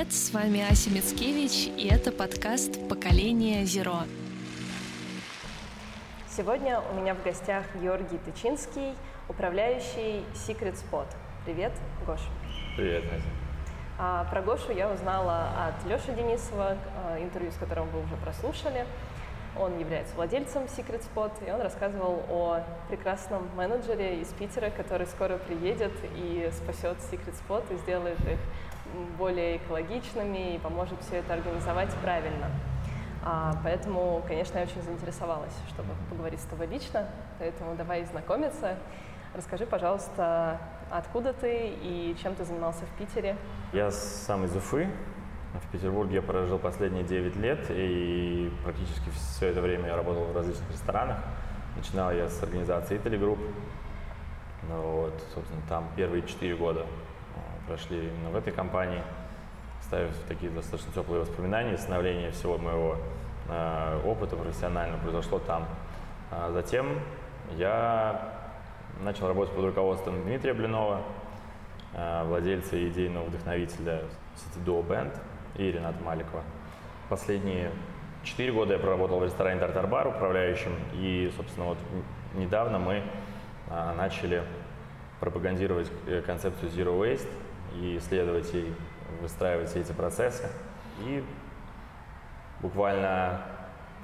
привет! С вами Ася Мицкевич, и это подкаст «Поколение Зеро». Сегодня у меня в гостях Георгий Тычинский, управляющий Secret Spot. Привет, Гош. Привет, Ася. А, про Гошу я узнала от Леши Денисова, а, интервью с которым вы уже прослушали. Он является владельцем Secret Spot, и он рассказывал о прекрасном менеджере из Питера, который скоро приедет и спасет Secret Spot и сделает их более экологичными и поможет все это организовать правильно. А, поэтому, конечно, я очень заинтересовалась, чтобы поговорить с тобой лично, поэтому давай знакомиться. Расскажи, пожалуйста, откуда ты и чем ты занимался в Питере? Я сам из Уфы. В Петербурге я прожил последние 9 лет, и практически все это время я работал в различных ресторанах. Начинал я с организации Italy Group. Ну, вот, собственно, там первые 4 года прошли именно в этой компании, ставив такие достаточно теплые воспоминания, становление всего моего э, опыта профессионального произошло там. А затем я начал работать под руководством Дмитрия Блинова, э, владельца и идейного вдохновителя City Duo Band и Рената Маликова. Последние четыре года я проработал в ресторане Тартар Бар управляющим, и, собственно, вот недавно мы э, начали пропагандировать э, концепцию Zero Waste, и исследовать и выстраивать все эти процессы. И буквально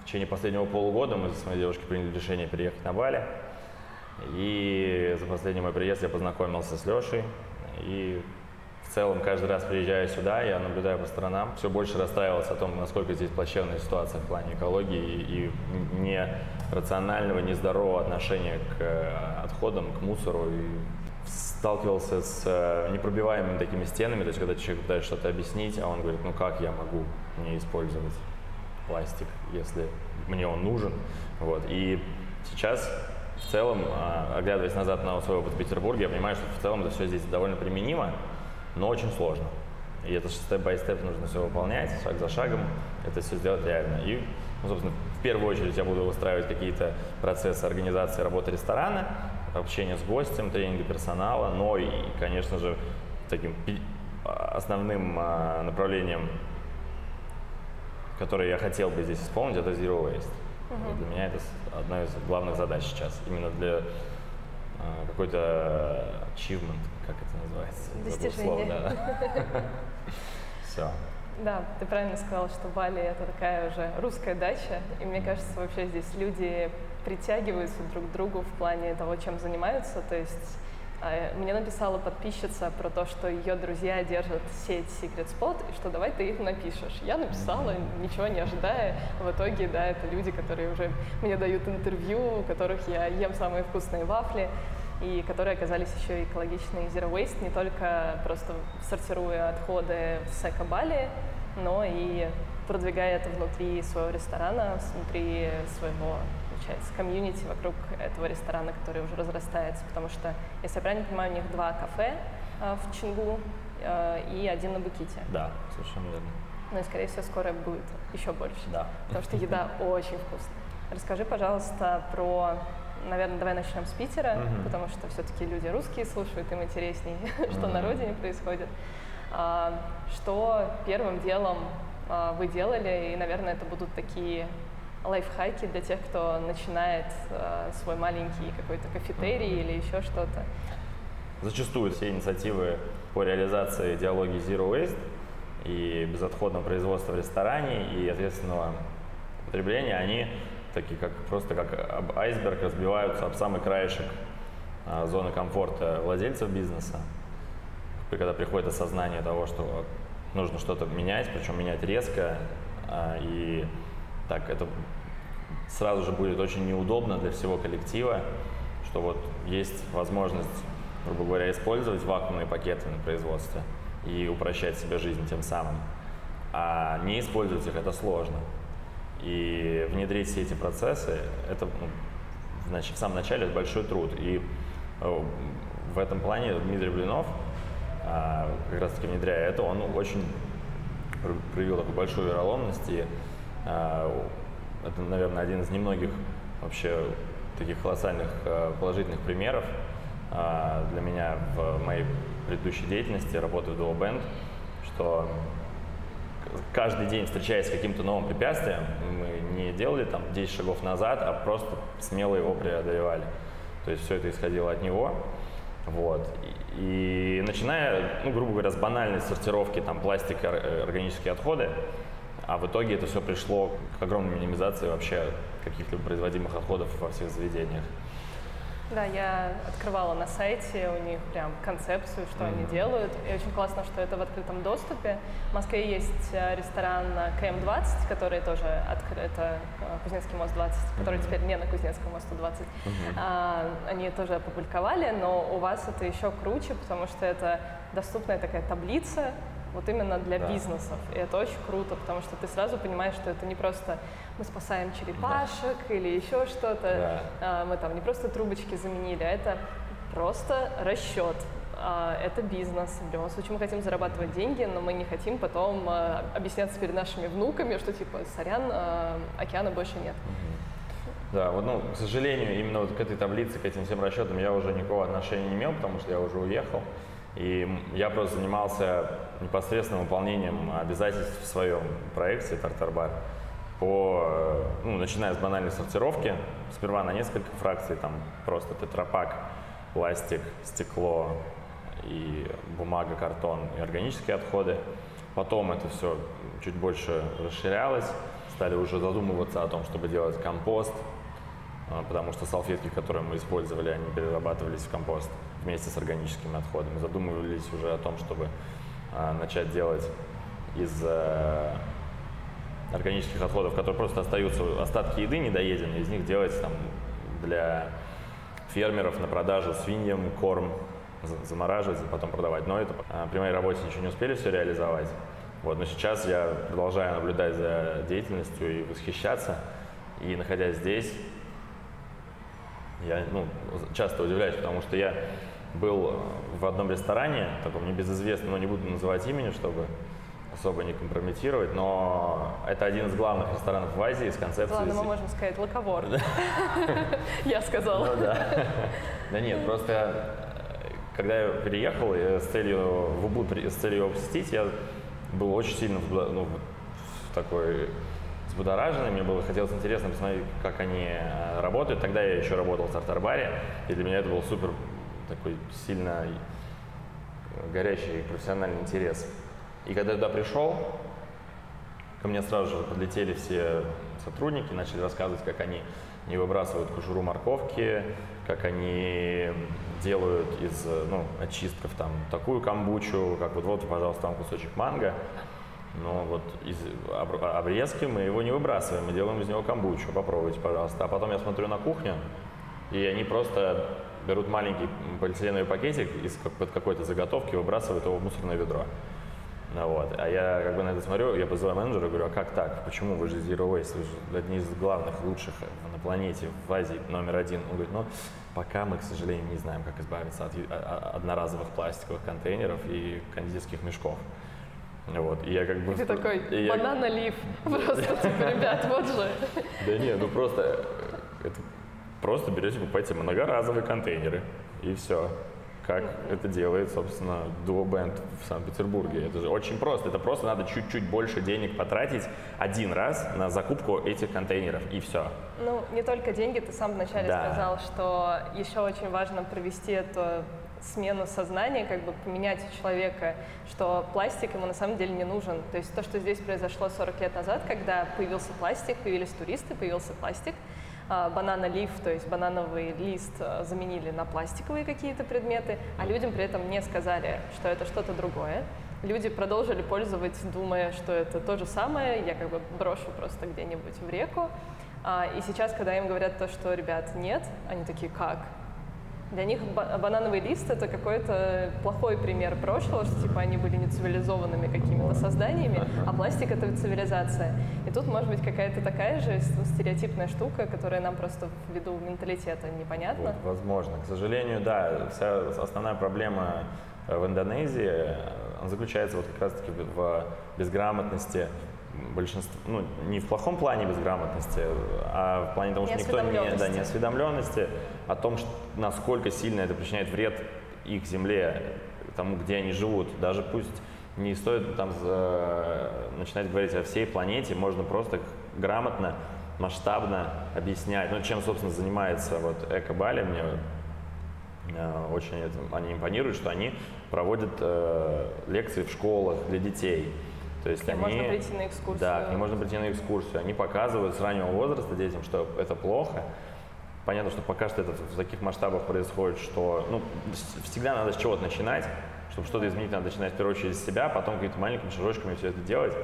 в течение последнего полугода мы с моей девушкой приняли решение переехать на Бали. И за последний мой приезд я познакомился с Лешей. И в целом каждый раз приезжая сюда, я наблюдаю по сторонам, все больше расстраивался о том, насколько здесь плачевная ситуация в плане экологии и не рационального, нездорового отношения к э, отходам, к мусору и сталкивался с э, непробиваемыми такими стенами, то есть когда человек пытается что-то объяснить, а он говорит, ну как я могу не использовать пластик, если мне он нужен. Вот. И сейчас в целом, э, оглядываясь назад на свой опыт в Петербурге, я понимаю, что в целом это все здесь довольно применимо, но очень сложно. И это степ-бай-степ нужно все выполнять, шаг за шагом, это все сделать реально. И, ну, собственно, в первую очередь я буду выстраивать какие-то процессы организации работы ресторана, общение с гостем, тренинга персонала, но и, конечно же, таким основным а, направлением, которое я хотел бы здесь исполнить, это Zero Waste. Uh-huh. Для меня это одна из главных задач сейчас. Именно для а, какой-то achievement, как это называется? Достижение. Слово, да. Все. Да, ты правильно сказал, что Бали это такая уже русская дача, и мне кажется, вообще здесь люди притягиваются друг к другу в плане того, чем занимаются. То есть а, мне написала подписчица про то, что ее друзья держат сеть Secret Spot, и что давай ты их напишешь. Я написала, ничего не ожидая. В итоге, да, это люди, которые уже мне дают интервью, у которых я ем самые вкусные вафли и которые оказались еще экологичные Zero Waste, не только просто сортируя отходы с эко-бали, но и продвигая это внутри своего ресторана, внутри своего, получается, комьюнити вокруг этого ресторана, который уже разрастается. Потому что, если я правильно понимаю, у них два кафе э, в Чингу э, и один на Буките. Да, совершенно верно. Ну и, скорее всего, скоро будет еще больше. Да. Потому что еда очень вкусная. Расскажи, пожалуйста, про наверное, давай начнем с Питера, угу. потому что все-таки люди русские слушают, им интереснее, что на родине происходит. А, что первым делом а, вы делали, и, наверное, это будут такие лайфхаки для тех, кто начинает а, свой маленький какой-то кафетерий или еще что-то? Зачастую все инициативы по реализации идеологии Zero Waste и безотходного производства в ресторане и ответственного потребления, они такие как просто как айсберг разбиваются об самый краешек а, зоны комфорта владельцев бизнеса, когда приходит осознание того, что нужно что-то менять, причем менять резко, а, и так это сразу же будет очень неудобно для всего коллектива, что вот есть возможность, грубо говоря, использовать вакуумные пакеты на производстве и упрощать себе жизнь тем самым. А не использовать их это сложно. И внедрить все эти процессы, это ну, значит, в самом начале это большой труд. И э, в этом плане Дмитрий Блинов, а, как раз таки внедряя это, он очень проявил такую большую вероломность. И а, это, наверное, один из немногих вообще таких колоссальных э, положительных примеров а, для меня в моей предыдущей деятельности, работы в Dual Band, что каждый день встречаясь с каким-то новым препятствием, мы не делали там 10 шагов назад, а просто смело его преодолевали. То есть все это исходило от него. Вот. И, начиная, ну, грубо говоря, с банальной сортировки там пластика, э, органические отходы, а в итоге это все пришло к огромной минимизации вообще каких-либо производимых отходов во всех заведениях. Да, я открывала на сайте у них прям концепцию, что mm-hmm. они делают. И очень классно, что это в открытом доступе. В Москве есть э, ресторан КМ-20, который тоже открыт, это э, Кузнецкий мост 20, mm-hmm. который теперь не на Кузнецком мосту 20. Mm-hmm. А, они тоже опубликовали, но у вас это еще круче, потому что это доступная такая таблица, вот именно для да. бизнесов. И это очень круто, потому что ты сразу понимаешь, что это не просто мы спасаем черепашек да. или еще что-то, да. а, мы там не просто трубочки заменили, а это просто расчет. А, это бизнес. В любом случае мы хотим зарабатывать деньги, но мы не хотим потом а, объясняться перед нашими внуками, что типа, сорян, океана больше нет. Да, вот, ну, к сожалению, именно вот к этой таблице, к этим всем расчетам я уже никакого отношения не имел, потому что я уже уехал. И я просто занимался непосредственным выполнением обязательств в своем проекте «Тартарбар» по, ну, начиная с банальной сортировки, сперва на несколько фракций, там просто тетрапак, пластик, стекло и бумага, картон и органические отходы. Потом это все чуть больше расширялось, стали уже задумываться о том, чтобы делать компост, потому что салфетки, которые мы использовали, они перерабатывались в компост вместе с органическими отходами. Задумывались уже о том, чтобы а, начать делать из а, органических отходов, которые просто остаются, остатки еды недоеденные, из них делать там для фермеров на продажу свиньям корм, замораживать потом продавать. Но это а, при моей работе ничего не успели все реализовать. Вот, но сейчас я продолжаю наблюдать за деятельностью и восхищаться. И находясь здесь, я ну, часто удивляюсь, потому что я был в одном ресторане, таком небезызвестном, но не буду называть имени, чтобы особо не компрометировать, но это один из главных ресторанов в Азии с концепцией... Ладно, мы можем сказать локовор. Я сказала. Ну да. Нет, просто когда я переехал с целью в Убуд, с целью его посетить, я был очень сильно ну, такой взбудораженный, мне было хотелось интересно посмотреть, как они э, работают. Тогда я еще работал в стартер-баре, и для меня это был супер такой сильно горячий профессиональный интерес. И когда я туда пришел, ко мне сразу же подлетели все сотрудники, начали рассказывать, как они не выбрасывают кожуру морковки, как они делают из ну, очистков там такую камбучу, как вот, вот, пожалуйста, там кусочек манго. Но вот из обрезки мы его не выбрасываем, мы делаем из него камбучу. Попробуйте, пожалуйста. А потом я смотрю на кухню, и они просто берут маленький полиэтиленовый пакетик из какой-то заготовки, выбрасывают его в мусорное ведро. Ну, вот. А я как бы на это смотрю, я позываю менеджера, говорю, а как так? Почему вы же Zero Waste? Вы же одни из главных, лучших на планете, в Азии номер один. Он говорит, ну, пока мы, к сожалению, не знаем, как избавиться от одноразовых пластиковых контейнеров и кондитерских мешков. Вот, и я как бы... Ты такой, банан-олив, просто, типа, ребят, вот же. Да не, ну просто, э, это Просто берете, покупаете многоразовые контейнеры, и все. Как это делает, собственно, Duo Band в Санкт-Петербурге. Это же очень просто. Это просто надо чуть-чуть больше денег потратить один раз на закупку этих контейнеров, и все. Ну, не только деньги, ты сам вначале да. сказал, что еще очень важно провести эту смену сознания, как бы поменять у человека, что пластик ему на самом деле не нужен. То есть то, что здесь произошло 40 лет назад, когда появился пластик, появились туристы, появился пластик – а, банана лиф, то есть банановый лист а, заменили на пластиковые какие-то предметы, а людям при этом не сказали, что это что-то другое. Люди продолжили пользоваться, думая, что это то же самое, я как бы брошу просто где-нибудь в реку. А, и сейчас, когда им говорят то, что, ребят, нет, они такие, как? Для них банановый лист это какой-то плохой пример прошлого, что типа они были нецивилизованными какими-то созданиями, а пластик это цивилизация. И тут может быть какая-то такая же стереотипная штука, которая нам просто ввиду менталитета непонятна. Вот, возможно. К сожалению, да, вся основная проблема э, в Индонезии э, заключается вот как раз-таки в безграмотности большинство, ну, не в плохом плане безграмотности, а в плане того, что никто не, да, не осведомленности о том, что, насколько сильно это причиняет вред их земле, тому, где они живут. Даже пусть не стоит там за- начинать говорить о всей планете, можно просто грамотно, масштабно объяснять. Ну, чем, собственно, занимается вот Эко-Бали, мне э, очень это, они импонируют, что они проводят э, лекции в школах для детей. То есть К ним они, можно прийти на экскурсию. Да, к ним можно прийти на экскурсию. Они показывают с раннего возраста детям, что это плохо. Понятно, что пока что это в таких масштабах происходит, что ну, всегда надо с чего-то начинать. Чтобы что-то изменить, надо начинать в первую очередь с себя, потом какими-то маленькими шажочками все это делать.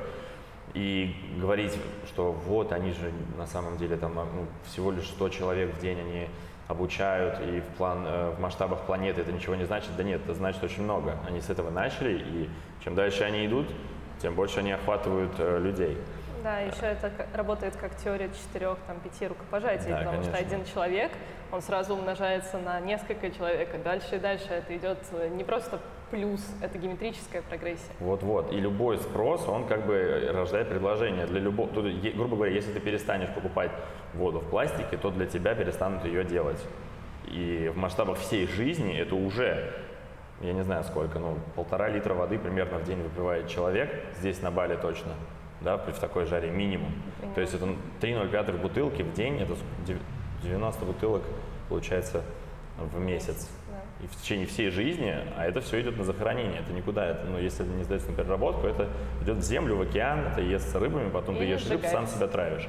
И говорить, что вот они же на самом деле там ну, всего лишь 100 человек в день они обучают, и в, план, э, в масштабах планеты это ничего не значит. Да нет, это значит очень много. Они с этого начали, и чем дальше они идут, тем больше они охватывают э, людей. Да, еще это работает как теория четырех, там, пяти рукопожатий, Да, потому что конечно. один человек, он сразу умножается на несколько человек, и дальше и дальше это идет э, не просто плюс, это геометрическая прогрессия. Вот-вот. И любой спрос, он как бы рождает предложение для любого. Тут, грубо говоря, если ты перестанешь покупать воду в пластике, то для тебя перестанут ее делать. И в масштабах всей жизни это уже, я не знаю сколько, ну, полтора литра воды примерно в день выпивает человек, здесь на Бали точно, да, при- в такой жаре минимум. То есть это 3,05 бутылки в день, это ск- дев- 90 бутылок получается в месяц. Да. И в течение всей жизни, а это все идет на захоронение, это никуда, это, ну, если это не сдается на переработку, это идет в землю, в океан, это естся рыбами, потом ты Или ешь рыб, сам себя травишь.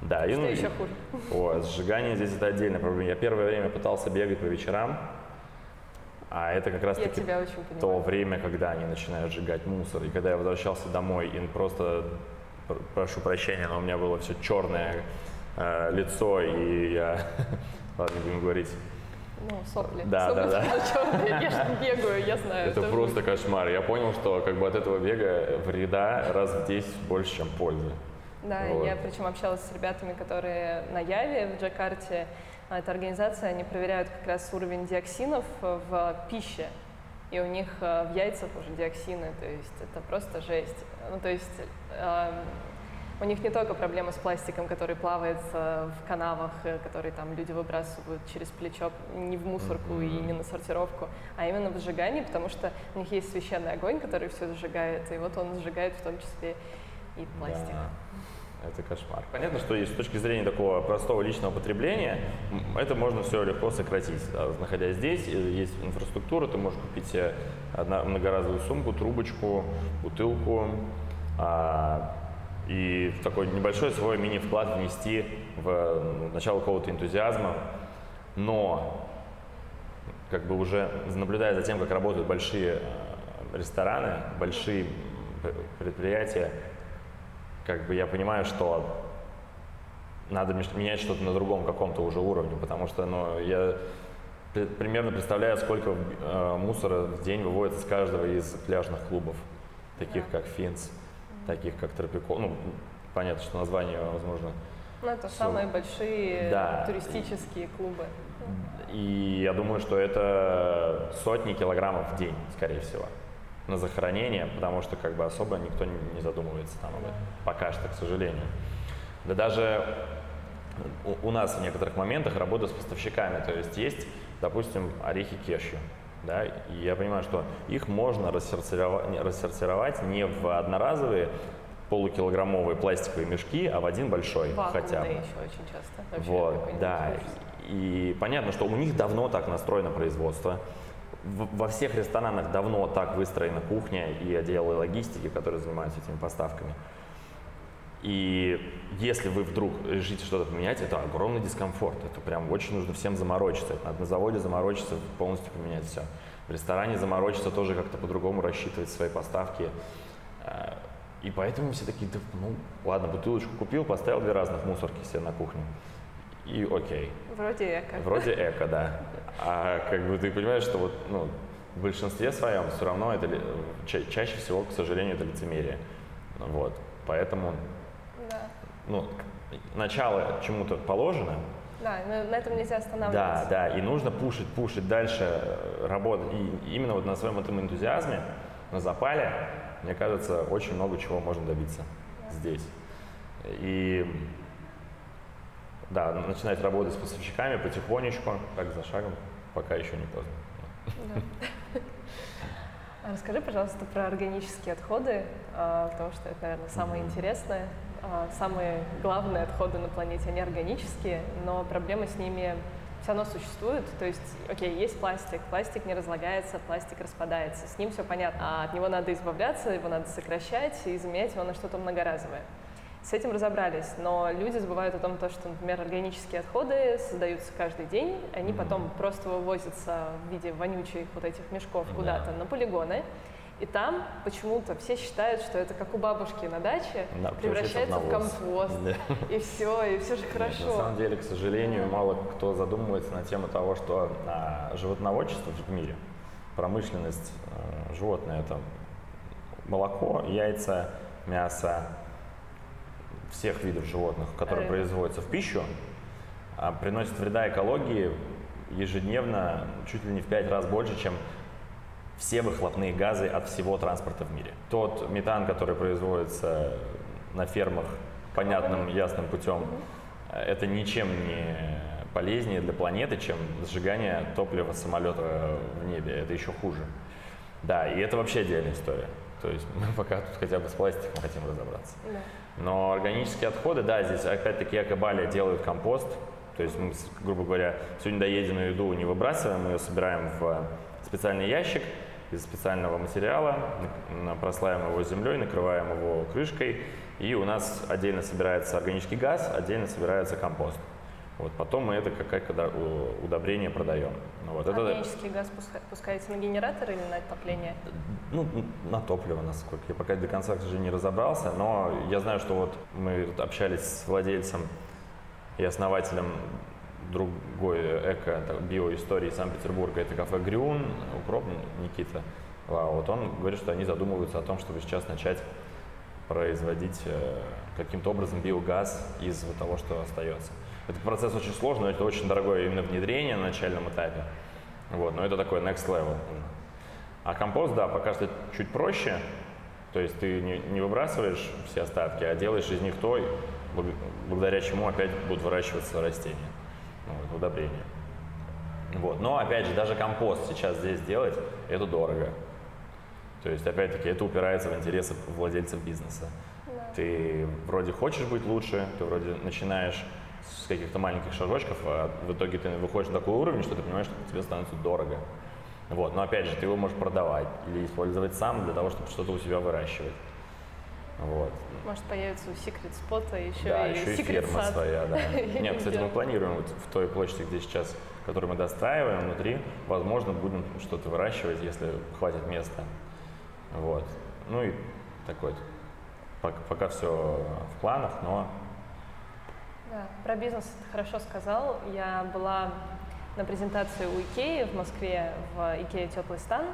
Да, и, Что ну, и- еще хуже? О, сжигание здесь это отдельная проблема. Я первое время пытался бегать по вечерам, а это как раз Я таки тебя очень то время, когда они начинают сжигать мусор. И когда я возвращался домой, и просто, пр- прошу прощения, но у меня было все черное э, лицо, и я, ладно, не будем говорить, Ну, сопли. Да, Сопли да, да. черные. Я же бегаю, я знаю. Это тоже. просто кошмар. Я понял, что как бы от этого бега вреда раз в 10 больше, чем пользы. Да, Вот. я причем общалась с ребятами, которые на Яве в Джакарте. А, Эта организация, они проверяют как раз уровень диоксинов э, в пище. И у них э, в яйцах уже диоксины, то есть это просто жесть. Ну, то есть эм, у них не только проблема с пластиком, который плавает э, в канавах, э, который там люди выбрасывают через плечо не в мусорку и не на сортировку, а именно в сжигании, потому что у них есть священный огонь, который все сжигает, и вот он сжигает в том числе и пластик. Да, это кошмар. Понятно, что и с точки зрения такого простого личного потребления, это можно все легко сократить. Да, Находясь здесь, э, есть инфраструктура, ты можешь купить себе одна, многоразовую сумку, трубочку, бутылку, а, и такой небольшой свой мини-вклад внести в ну, начало какого-то энтузиазма. Но как бы уже наблюдая за тем, как работают большие э, рестораны, большие предприятия, как бы я понимаю, что надо менять что-то на другом каком-то уже уровне, потому что ну, я пр- примерно представляю, сколько э, мусора в день выводится с каждого из пляжных клубов, таких как Финц, таких как Тропикол. Ну, понятно, что название, возможно, Ну, это Всё. самые большие Да. туристические клубы. И я думаю, что это сотни килограммов в день, скорее всего, на захоронение, потому что как бы особо никто не задумывается там об этом. Пока что, к сожалению. Да даже у, у нас в некоторых моментах работа с поставщиками, то есть есть, допустим, орехи кешью, да, и я понимаю, что их можно рассортировать, не- рассортировать не в одноразовые полукилограммовые пластиковые мешки, а в один большой Вакуумные хотя бы. еще очень часто. Вообще Вот, да. И понятно, что у них давно так настроено производство. Во всех ресторанах давно так выстроена кухня и отделы логистики, которые занимаются этими поставками. И если вы вдруг решите что-то поменять, это огромный дискомфорт. Это прям очень нужно всем заморочиться. Это надо на заводе заморочиться, полностью поменять все. В ресторане заморочиться тоже как-то по-другому рассчитывать свои поставки. Э, И поэтому все такие, да, ну ладно, бутылочку купил, поставил две разных мусорки себе на кухню. И окей. Вроде эко. Вроде эко, да. А как бы ты понимаешь, что вот, ну, в большинстве своем все равно это ча- чаще всего, к сожалению, это лицемерие. Вот. Поэтому, Да. ну, начало чему-то положено, Да, на, на этом нельзя да, останавливаться. да, и нужно пушить, пушить дальше э, работать. И именно вот на своем этом энтузиазме, на запале, мне кажется, очень много чего можно добиться здесь. И да, начинать работать с поставщиками потихонечку, так за шагом, пока еще не поздно. А расскажи, пожалуйста, про органические отходы, а, потому что это, наверное, самое интересное. А, самые главные отходы на планете, они органические, но проблемы с ними все равно существуют. То есть, окей, есть пластик, пластик не разлагается, пластик распадается, с ним все понятно. А от него надо избавляться, его надо сокращать и заменять его на что-то многоразовое. С этим разобрались, но люди забывают о том, что, например, органические отходы создаются каждый день, они потом просто вывозятся в виде вонючих вот этих мешков куда-то на полигоны, и там почему-то все считают, что это как у бабушки на даче, да, превращается в, компост, да. и все, и все же хорошо. Нет, на самом деле, к сожалению, да. мало кто задумывается на тему того, что а, животноводчество в мире, промышленность а, животное это молоко, яйца, мясо, всех видов животных, которые Рыба. производятся в пищу, а, приносит вреда экологии ежедневно чуть ли не в пять раз больше, чем все выхлопные газы от всего транспорта в мире. Тот метан, который производится на фермах понятным, ясным путем, это ничем не полезнее для планеты, чем сжигание топлива самолета в небе. Это еще хуже. Да, и это вообще отдельная история. То есть мы пока тут хотя бы с пластиком хотим разобраться. Да. Но органические отходы, да, здесь опять-таки Экобали делают компост. То есть мы, грубо говоря, всю недоеденную еду не выбрасываем, мы ее собираем в специальный ящик – из специального материала, прослаиваем его землей, накрываем его крышкой, и у нас отдельно собирается органический газ, отдельно собирается компост. Вот, потом мы это как, как удобрение продаем. Ну, вот, Органический это... газ пускаете на генератор или на отопление? Ну, на топливо, насколько. Я пока до конца, к сожалению, не разобрался, но я знаю, что вот мы общались с владельцем и основателем другой эко биоистории Санкт-Петербурга, это кафе Грюн, Укроп Никита. Вот он говорит, что они задумываются о том, чтобы сейчас начать производить э, каким-то образом биогаз из того, что остается. Этот процесс очень сложный, это очень дорогое именно внедрение на начальном этапе. Вот, но это такой next level. А компост, да, пока что чуть проще. То есть ты не, не выбрасываешь все остатки, а делаешь из них то, благодаря чему опять будут выращиваться растения ну, удобрения. Вот. Но опять же, даже компост сейчас здесь делать, это дорого. То есть, опять-таки, это упирается в интересы владельцев бизнеса. Да. Ты вроде хочешь быть лучше, ты вроде начинаешь с каких-то маленьких шажочков, а в итоге ты выходишь на такой уровень, что ты понимаешь, что тебе становится дорого. Вот. Но опять же, ты его можешь продавать или использовать сам для того, чтобы что-то у себя выращивать. Вот. Может, появится у Secret Spot еще да, и еще и ферма своя, да. Нет, кстати, мы планируем вот в той площади, где сейчас, которую мы достраиваем внутри, возможно, будем что-то выращивать, если хватит места. Вот. Ну и такой пока, пока все в планах, но... Да, про бизнес ты хорошо сказал. Я была на презентации у Икеи в Москве, в Икее «Теплый стан»,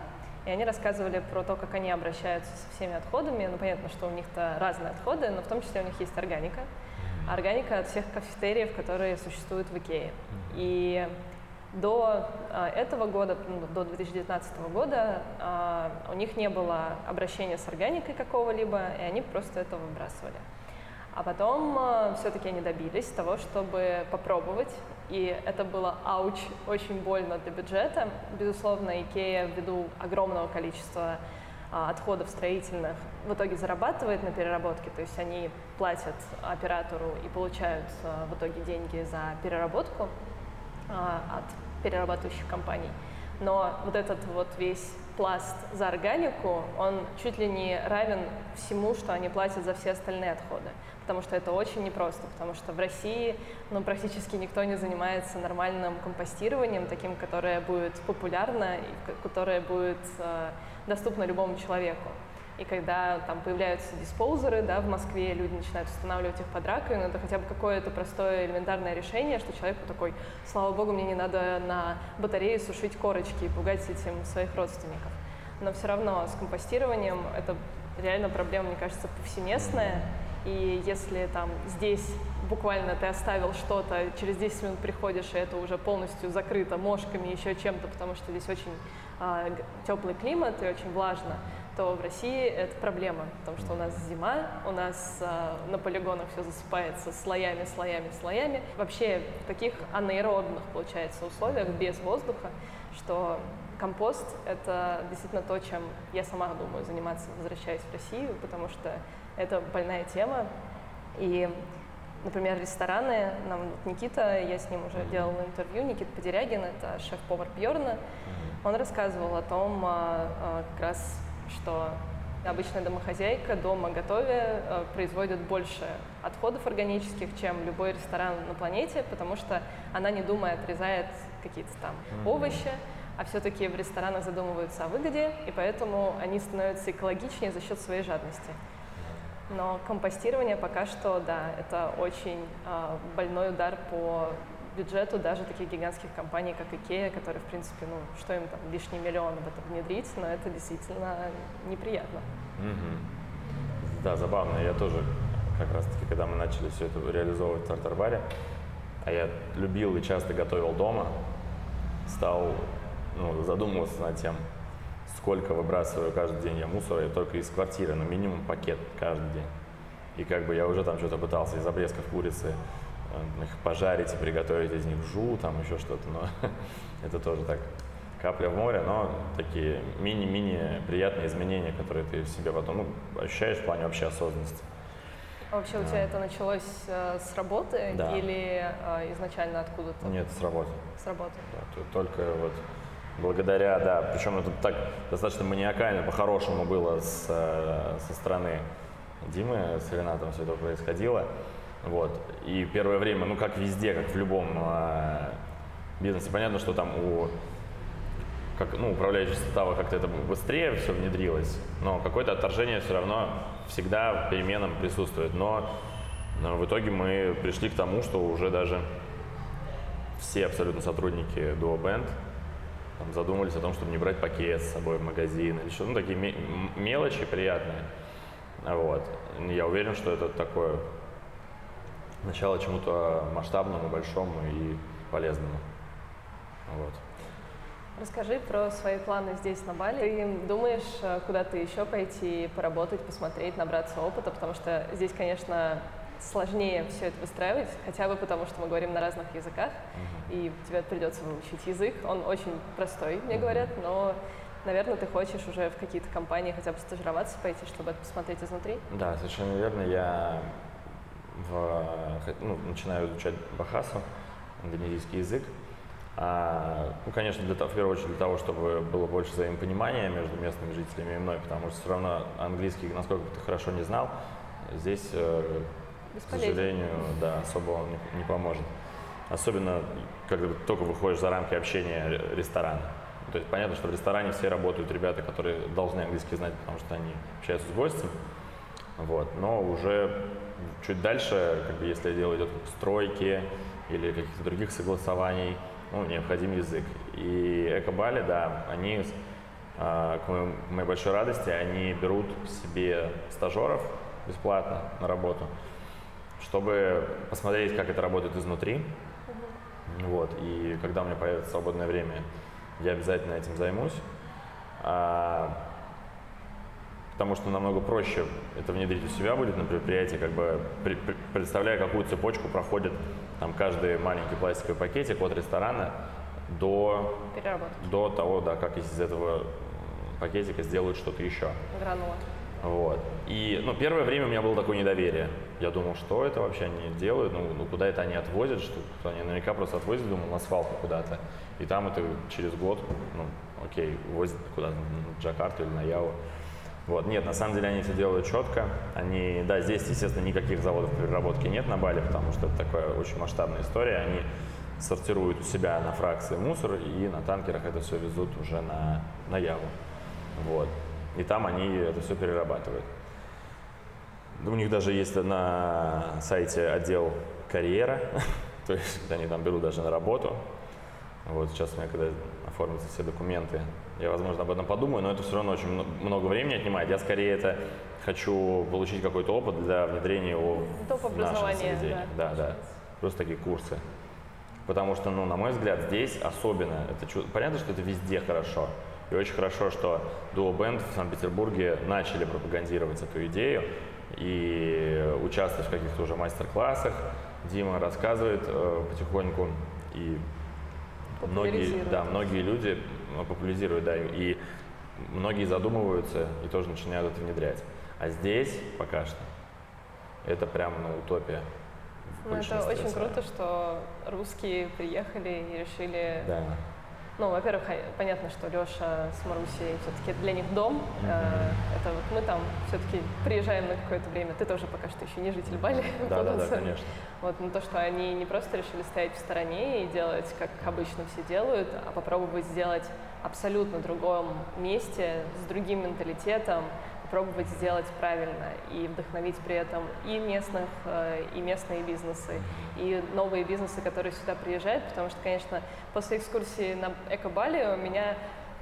и они рассказывали про то, как они обращаются со всеми отходами. Ну, понятно, что у них-то разные отходы, но в том числе у них есть органика. Органика от всех кафетериев, которые существуют в Икее. И до а, этого года, ну, до 2019 года, а, у них не было обращения с органикой какого-либо, и они просто это выбрасывали. А потом э, все-таки они добились того, чтобы попробовать, и это было ауч, очень больно для бюджета. Безусловно, Икея ввиду огромного количества а, отходов строительных в итоге зарабатывает на переработке, то есть они платят оператору и получают а, в итоге деньги за переработку а, от перерабатывающих компаний. Но вот этот вот весь пласт за органику, он чуть ли не равен всему, что они платят за все остальные отходы потому что это очень непросто, потому что в России ну, практически никто не занимается нормальным компостированием, таким, которое будет популярно и которое будет э, доступно любому человеку. И когда там появляются диспоузеры, да, в Москве люди начинают устанавливать их под раковину, это хотя бы какое-то простое элементарное решение, что человеку такой, слава богу, мне не надо на батарее сушить корочки и пугать этим своих родственников. Но все равно с компостированием это реально проблема, мне кажется, повсеместная. И если там здесь буквально ты оставил что-то, через 10 минут приходишь, и это уже полностью закрыто мошками, еще чем-то, потому что здесь очень а, теплый климат и очень влажно, то в России это проблема, потому что у нас зима, у нас а, на полигонах все засыпается слоями, слоями, слоями. Вообще в таких анаэробных, получается, условиях, без воздуха, что компост — это действительно то, чем я сама думаю заниматься, возвращаясь в Россию, потому что это больная тема. И, например, рестораны, нам Никита, я с ним уже делала интервью, Никита Подерягин, это шеф-повар Бьорна, он рассказывал о том, а, а, как раз, что обычная домохозяйка дома готовя а, производит больше отходов органических, чем любой ресторан на планете, потому что она не думая отрезает какие-то там овощи, а все-таки в ресторанах задумываются о выгоде, и поэтому они становятся экологичнее за счет своей жадности. Но компостирование пока что, да, это очень э, больной удар по бюджету даже таких гигантских компаний, как Икея, которые, в принципе, ну, что им там лишний миллион в это внедрить, но это действительно неприятно. Mm-hmm. Да, забавно. Я тоже как раз-таки, когда мы начали все это реализовывать в тартар-баре, а я любил и часто готовил дома, стал ну, задумываться над тем, сколько выбрасываю каждый день я мусора, и только из квартиры, ну, минимум пакет каждый день. И как бы я уже там что-то пытался из обрезков курицы э, их пожарить и приготовить из них жу, там еще что-то, но это тоже так капля в море, но такие мини-мини приятные изменения, которые ты в себе потом ну, ощущаешь в плане вообще осознанности. А вообще у тебя это началось э, с работы да. или э, изначально откуда-то? Нет, с работы. С работы. Да, только вот благодаря, да, причем это так достаточно маниакально, по-хорошему было с, э, со стороны Димы, с Ренатом все это происходило. Вот. И первое время, ну как везде, как в любом э, бизнесе, понятно, что там у как, ну, управляющего состава как-то это быстрее все внедрилось, но какое-то отторжение все равно всегда переменам присутствует. Но, но в итоге мы пришли к тому, что уже даже все абсолютно сотрудники Duo Band там, задумались о том, чтобы не брать пакет с собой в магазин или что-то, ну, такие мелочи приятные. Вот. Я уверен, что это такое начало чему-то масштабному, большому и полезному. Вот. Расскажи про свои планы здесь, на Бали. Ты думаешь э, куда-то еще пойти, поработать, посмотреть, набраться опыта? Потому что здесь, конечно, сложнее все это выстраивать, хотя бы потому, что мы говорим на разных языках, uh-huh. и тебе придется выучить язык. Он очень простой, мне uh-huh. говорят, но, наверное, ты хочешь уже в какие-то компании хотя бы стажироваться пойти, чтобы это посмотреть изнутри? Да, совершенно верно. Я в, ну, начинаю изучать бахасу, индонезийский язык. А, ну, конечно, для, в первую очередь для того, чтобы было больше взаимопонимания между местными жителями и мной, потому что все равно английский, насколько бы ты хорошо не знал, здесь э, к сожалению, да, особо он не, не поможет. Особенно, когда ты только выходишь за рамки общения ресторана. То есть понятно, что в ресторане все работают ребята, которые должны английский знать, потому что они общаются с гостем. Вот. Но уже чуть дальше, как бы, если дело идет о стройке или каких-то других согласований, ну, необходим язык. И Экобали, да, они, а, к моей большой радости, они берут себе стажеров бесплатно на работу чтобы посмотреть, как это работает изнутри. Угу. Вот, и когда у меня появится свободное время, я обязательно этим займусь. А, потому что намного проще это внедрить у себя будет на предприятии, как бы при, при, представляя, какую цепочку проходит там каждый маленький пластиковый пакетик от ресторана до, до того, да, как из этого пакетика сделают что-то еще. Гранула. Вот. И ну, первое время у меня было такое недоверие. Я думал, что это вообще они делают, ну, ну куда это они отвозят, что они наверняка просто отвозят, думал, на свалку куда-то. И там это через год, ну, окей, возят куда-то в Джакарту или на Яву. Вот. Нет, на самом деле они это делают четко. Они, да, здесь, естественно, никаких заводов переработки нет на Бали, потому что это такая очень масштабная история. Они сортируют у себя на фракции мусор и на танкерах это все везут уже на, на Яву. Вот. И там они это все перерабатывают. У них даже есть на сайте отдел карьера, то есть они там берут даже на работу. Вот сейчас у меня, когда оформятся все документы, я, возможно, об этом подумаю, но это все равно очень много времени отнимает. Я скорее это хочу получить какой-то опыт для внедрения его в наше заведение. Да, да, да. Просто такие курсы. Потому что, ну, на мой взгляд, здесь особенно, это понятно, что это везде хорошо, и очень хорошо, что Duo Band в Санкт-Петербурге начали пропагандировать эту идею и участвовать в каких-то уже мастер-классах. Дима рассказывает э, потихоньку и Многие, да, многие люди популяризируют, да, и многие задумываются и тоже начинают это внедрять. А здесь пока что это прям ну, утопия. Ну, это очень круто, что русские приехали и решили да. Ну, во-первых, понятно, что Леша с Марусей все-таки для них дом. Mm-hmm. Это вот мы там все-таки приезжаем на какое-то время. Ты тоже пока что еще не житель Бали. Да, да, да, конечно. Вот, но то, что они не просто решили стоять в стороне и делать, как обычно все делают, а попробовать сделать абсолютно другом месте, с другим менталитетом, попробовать сделать правильно и вдохновить при этом и местных, э, и местные бизнесы, и новые бизнесы, которые сюда приезжают, потому что, конечно, после экскурсии на Эко-Бали у меня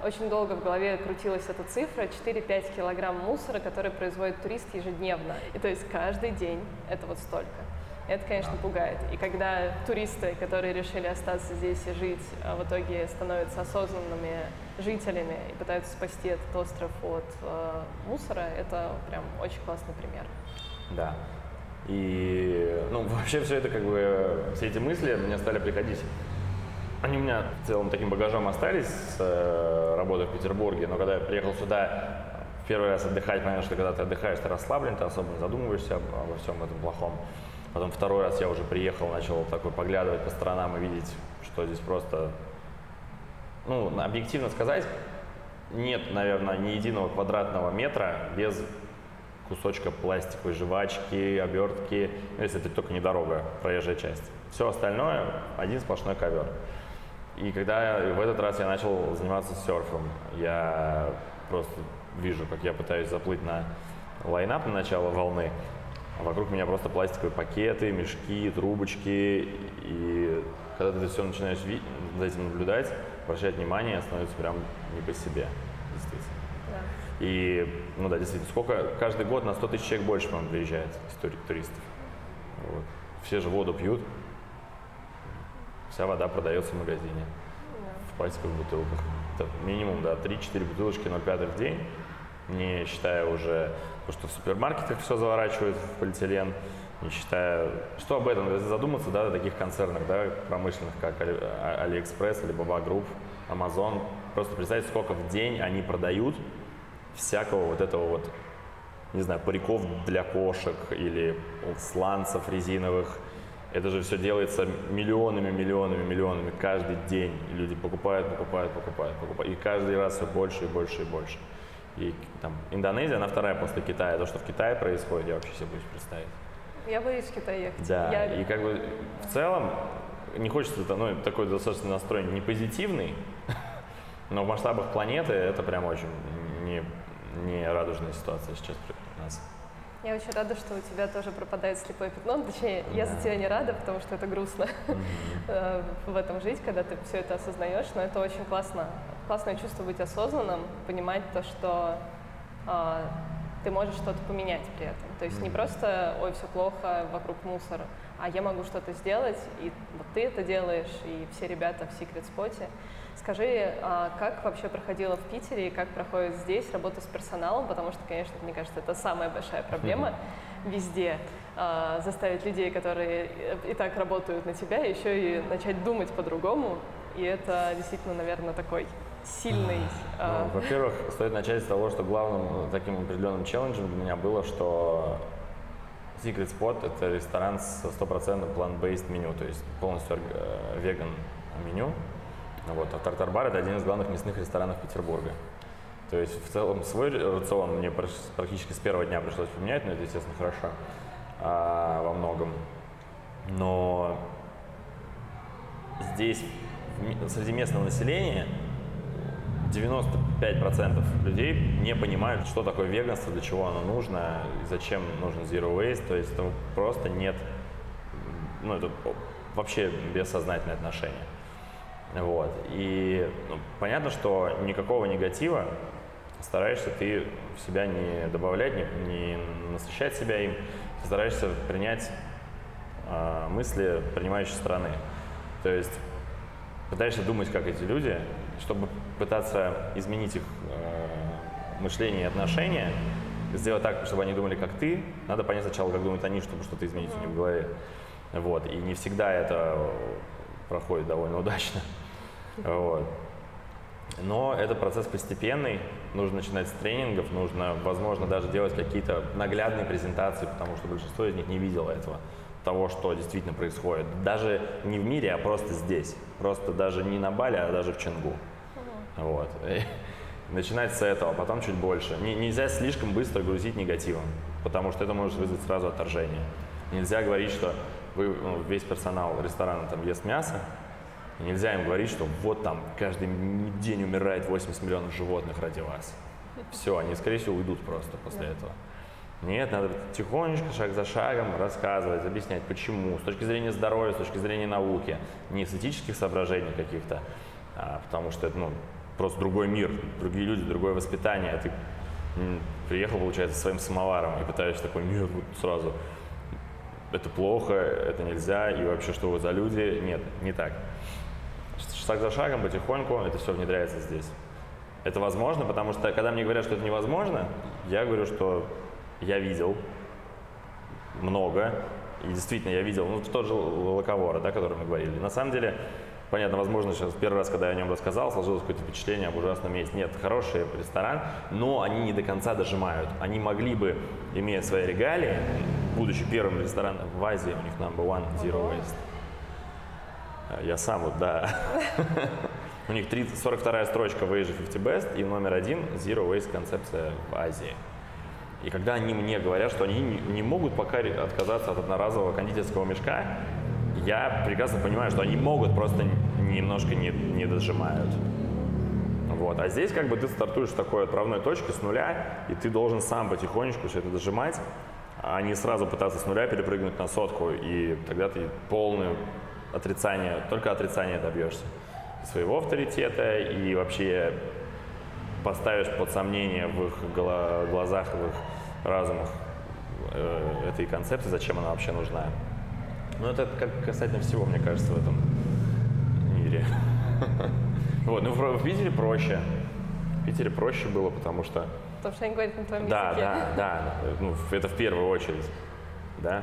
очень долго в голове крутилась эта цифра 4-5 килограмм мусора, который производит турист ежедневно. И то есть каждый день это вот столько. Это, конечно, пугает. И когда туристы, которые решили остаться здесь и жить, а в итоге становятся осознанными жителями и пытаются спасти этот остров от э, мусора, это прям очень классный пример. Да. И, ну, вообще все это, как бы, все эти мысли мне стали приходить. Они у меня в целом таким багажом остались с э, работы в Петербурге, но когда я приехал сюда, в первый раз отдыхать, понятно, что когда ты отдыхаешь, ты расслаблен, ты особо не задумываешься обо всем этом плохом. Потом второй раз я уже приехал, начал такой поглядывать по сторонам и видеть, что здесь просто, ну, объективно сказать, нет, наверное, ни единого квадратного метра без кусочка пластиковой жвачки, обертки, ну, если это только не дорога, проезжая часть. Все остальное один сплошной ковер. И когда в этот раз я начал заниматься серфом, я просто вижу, как я пытаюсь заплыть на лайнап на начало волны, а вокруг меня просто пластиковые пакеты, мешки, трубочки. И когда ты это все начинаешь за этим наблюдать, обращать внимание, становится прям не по себе, действительно. Да. И, ну да, действительно, сколько, каждый год на 100 тысяч человек больше, по-моему, приезжает туристов. Вот. Все же воду пьют, вся вода продается в магазине, да. в пластиковых бутылках. Это минимум, да, 3-4 бутылочки 0,5 в день, не считая уже Потому что в супермаркетах все заворачивают в полиэтилен, не считая... Что об этом задуматься, да, о таких концернах, да, промышленных, как Али, AliExpress, Alibaba Group, Amazon. Просто представьте, сколько в день они продают всякого вот этого вот, не знаю, париков для кошек или сланцев резиновых. Это же все делается миллионами, миллионами, миллионами каждый день. Люди покупают, покупают, покупают, покупают. И каждый раз все больше и больше и больше. И там Индонезия, она вторая после Китая. То, что в Китае происходит, я вообще себе боюсь представить. Я боюсь в Китай ехать. Да, я... и как бы в целом не хочется, ну, такой достаточно настрой не позитивный, но в масштабах планеты это прям очень не, не радужная ситуация сейчас у нас. Я очень рада, что у тебя тоже пропадает слепое пятно. Точнее, да. я за тебя не рада, потому что это грустно mm-hmm. в этом жить, когда ты все это осознаешь, но это очень классно классное чувство быть осознанным, понимать то, что э, ты можешь что-то поменять при этом. То есть не просто, ой, все плохо, вокруг мусор, а я могу что-то сделать, и вот ты это делаешь, и все ребята в Secret Spot. Скажи, а как вообще проходила в Питере и как проходит здесь работа с персоналом, потому что, конечно, мне кажется, это самая большая проблема везде. А, заставить людей, которые и так работают на тебя, еще и начать думать по-другому. И это действительно, наверное, такой сильный? Ну, во-первых, стоит начать с того, что главным таким определенным челленджем для меня было, что Secret Spot – это ресторан с стопроцентным plant-based меню, то есть полностью э, веган меню. Вот. А Тартар-бар – это один из главных мясных ресторанов Петербурга. То есть в целом свой рацион мне практически с первого дня пришлось поменять, но это, естественно, хорошо а, во многом. Но здесь среди местного населения 95% людей не понимают, что такое веганство, для чего оно нужно, и зачем нужен zero waste, то есть это просто нет, ну это вообще бессознательное отношение. Вот. И ну, понятно, что никакого негатива стараешься ты в себя не добавлять, не, не насыщать себя им, ты стараешься принять э, мысли принимающей стороны. То есть пытаешься думать, как эти люди, чтобы пытаться изменить их э, мышление и отношения, сделать так, чтобы они думали, как ты, надо понять сначала, как думают они, чтобы что-то изменить у них в голове. Вот. И не всегда это проходит довольно удачно. Вот. Но это процесс постепенный, нужно начинать с тренингов, нужно, возможно, даже делать какие-то наглядные презентации, потому что большинство из них не видело этого, того, что действительно происходит. Даже не в мире, а просто здесь. Просто даже не на Бали, а даже в Ченгу. Вот. Начинать с этого, потом чуть больше. Не, нельзя слишком быстро грузить негативом, потому что это может вызвать сразу отторжение. Нельзя говорить, что вы, ну, весь персонал ресторана там ест мясо, и нельзя им говорить, что вот там каждый день умирает 80 миллионов животных ради вас. Все, они, скорее всего, уйдут просто после этого. Нет, надо тихонечко, шаг за шагом рассказывать, объяснять, почему, с точки зрения здоровья, с точки зрения науки, не с этических соображений каких-то, а потому что это ну, просто другой мир, другие люди, другое воспитание. Ты приехал, получается, своим самоваром и пытаешься такой, нет, вот сразу, это плохо, это нельзя, и вообще, что вы за люди? Нет, не так шаг за шагом, потихоньку это все внедряется здесь. Это возможно, потому что когда мне говорят, что это невозможно, я говорю, что я видел много, и действительно я видел, ну, тот же Лаковора, да, о котором мы говорили. На самом деле, понятно, возможно, сейчас первый раз, когда я о нем рассказал, сложилось какое-то впечатление об ужасном месте. Нет, хороший ресторан, но они не до конца дожимают. Они могли бы, имея свои регалии, будучи первым рестораном в Азии, у них number one zero waste, я сам вот, да. У них 42-я строчка в Asia 50 Best и номер один Zero Waste концепция в Азии. И когда они мне говорят, что они не могут пока отказаться от одноразового кондитерского мешка, я прекрасно понимаю, что они могут, просто немножко не, не дожимают. Вот. А здесь как бы ты стартуешь с такой отправной точки с нуля, и ты должен сам потихонечку все это дожимать, а не сразу пытаться с нуля перепрыгнуть на сотку, и тогда ты полную отрицания, только отрицания добьешься своего авторитета и вообще поставишь под сомнение в их глазах, в их разумах э, этой концепции, зачем она вообще нужна. Но это как касательно всего, мне кажется, в этом мире. Вот, ну в Питере проще. В Питере проще было, потому что... Потому что они говорят на твоем да, языке. Да, да, ну, это в первую очередь, да.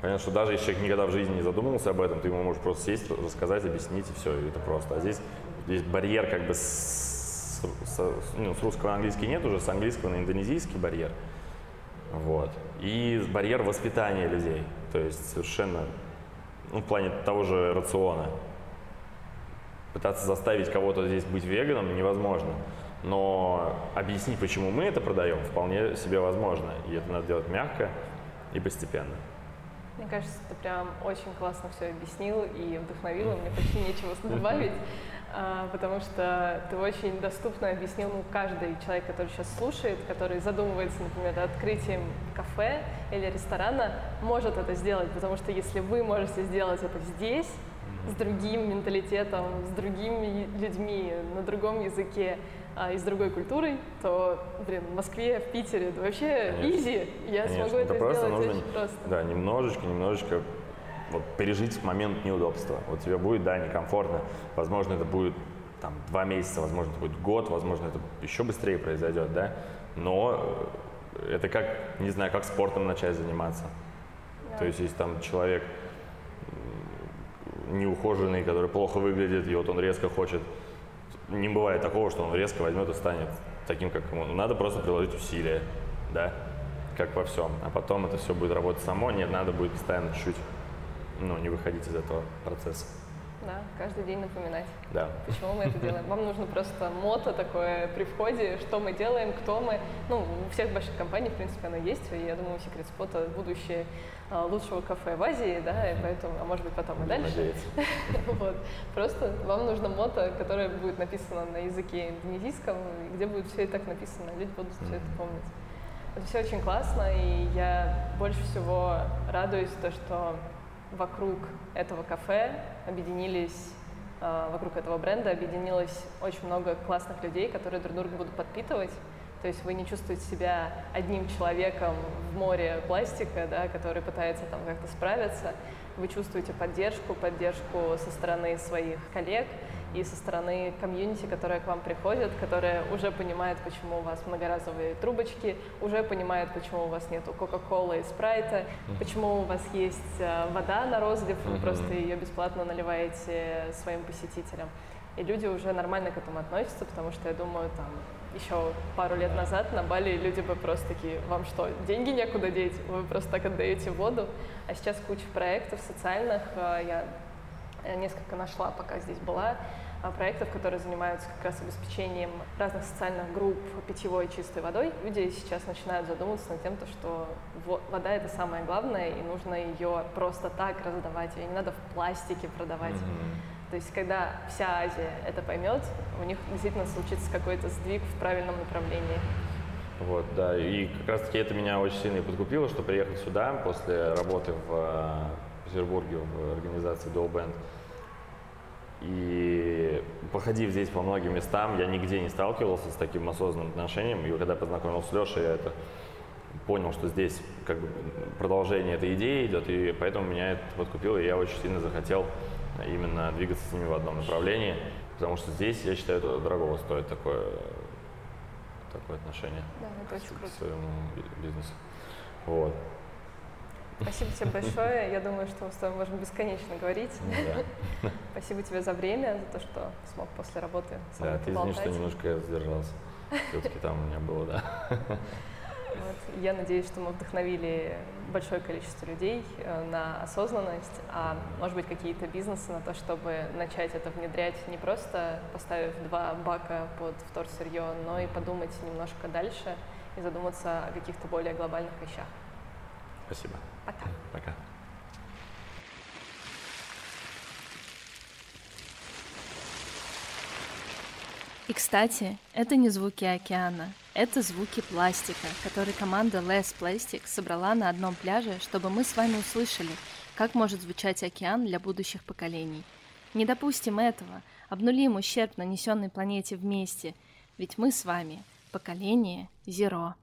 Понятно, что даже если человек никогда в жизни не задумывался об этом, ты ему можешь просто сесть, рассказать, объяснить, и все, и это просто. А здесь здесь барьер как бы с, с, ну, с русского на английский нет уже, с английского на индонезийский барьер. Вот. И барьер воспитания людей. То есть совершенно, ну, в плане того же рациона. Пытаться заставить кого-то здесь быть веганом невозможно. Но объяснить, почему мы это продаем, вполне себе возможно. И это надо делать мягко и постепенно. Мне кажется, ты прям очень классно все объяснил и вдохновила. Мне почти нечего добавить, потому что ты очень доступно объяснил ну, каждый человек, который сейчас слушает, который задумывается, например, открытием кафе или ресторана, может это сделать, потому что если вы можете сделать это здесь, с другим менталитетом, с другими людьми, на другом языке, а, и с другой культурой, то, блин, в Москве, в Питере, это вообще изи. Я Конечно. смогу это, это просто сделать нужно, очень просто. Да, немножечко, немножечко вот, пережить момент неудобства. Вот тебе будет, да, некомфортно. Возможно, это будет там два месяца, возможно, это будет год, возможно, это еще быстрее произойдет, да. Но это как, не знаю, как спортом начать заниматься. Да. То есть, если там человек неухоженный, который плохо выглядит, и вот он резко хочет не бывает такого, что он резко возьмет и станет таким, как ему. Надо просто приложить усилия, да, как во всем. А потом это все будет работать само. Нет, надо будет постоянно чуть-чуть, ну, не выходить из этого процесса. Да, каждый день напоминать. Да. Почему мы это делаем? Вам нужно просто мото такое при входе, что мы делаем, кто мы. Ну, у всех больших компаний, в принципе, оно есть. И я думаю, Spot — это будущее а, лучшего кафе в Азии, да, и поэтому, а может быть, потом и дальше. вот. Просто вам нужно мото, которое будет написано на языке индонезийском, где будет все и так написано. Люди будут все это помнить. Это все очень классно, и я больше всего радуюсь то, что вокруг этого кафе объединились, э, вокруг этого бренда объединилось очень много классных людей, которые друг друга будут подпитывать. То есть вы не чувствуете себя одним человеком в море пластика, да, который пытается там как-то справиться. Вы чувствуете поддержку, поддержку со стороны своих коллег, и со стороны комьюнити, которая к вам приходит, которая уже понимает, почему у вас многоразовые трубочки, уже понимает, почему у вас нету Кока-Колы и Спрайта, почему у вас есть э, вода на розлив, вы просто ее бесплатно наливаете своим посетителям. И люди уже нормально к этому относятся, потому что я думаю, там, еще пару лет назад на Бали люди бы просто такие, вам что, деньги некуда деть, вы просто так отдаете воду. А сейчас куча проектов социальных, я несколько нашла, пока здесь была, а, проектов, которые занимаются как раз обеспечением разных социальных групп питьевой чистой водой. Люди сейчас начинают задумываться над тем, что вода это самое главное, и нужно ее просто так раздавать, ее не надо в пластике продавать. Mm-hmm. То есть, когда вся Азия это поймет, у них действительно случится какой-то сдвиг в правильном направлении. Вот, да, и как раз таки это меня очень сильно и подкупило, что приехать сюда после работы в э, Петербурге в организации Dual Band, и походив здесь по многим местам, я нигде не сталкивался с таким осознанным отношением. И когда познакомился с Лешей, я это понял, что здесь как бы продолжение этой идеи идет, и поэтому меня это подкупило, и я очень сильно захотел именно двигаться с ними в одном направлении, потому что здесь, я считаю, это дорого стоит такое, такое отношение да, это очень к, круто. к своему бизнесу. Вот. Спасибо тебе большое. Я думаю, что мы с тобой можем бесконечно говорить. Да. Спасибо тебе за время, за то, что смог после работы со мной Да, ты извини, что немножко я задержался. Все-таки там у меня было, да. Вот. Я надеюсь, что мы вдохновили большое количество людей э, на осознанность, а может быть какие-то бизнесы на то, чтобы начать это внедрять не просто поставив два бака под вторсырье, но и подумать немножко дальше и задуматься о каких-то более глобальных вещах. Спасибо. Пока. Пока. И, кстати, это не звуки океана, это звуки пластика, который команда Less Plastic собрала на одном пляже, чтобы мы с вами услышали, как может звучать океан для будущих поколений. Не допустим этого, обнулим ущерб, нанесенный планете вместе, ведь мы с вами поколение Zero.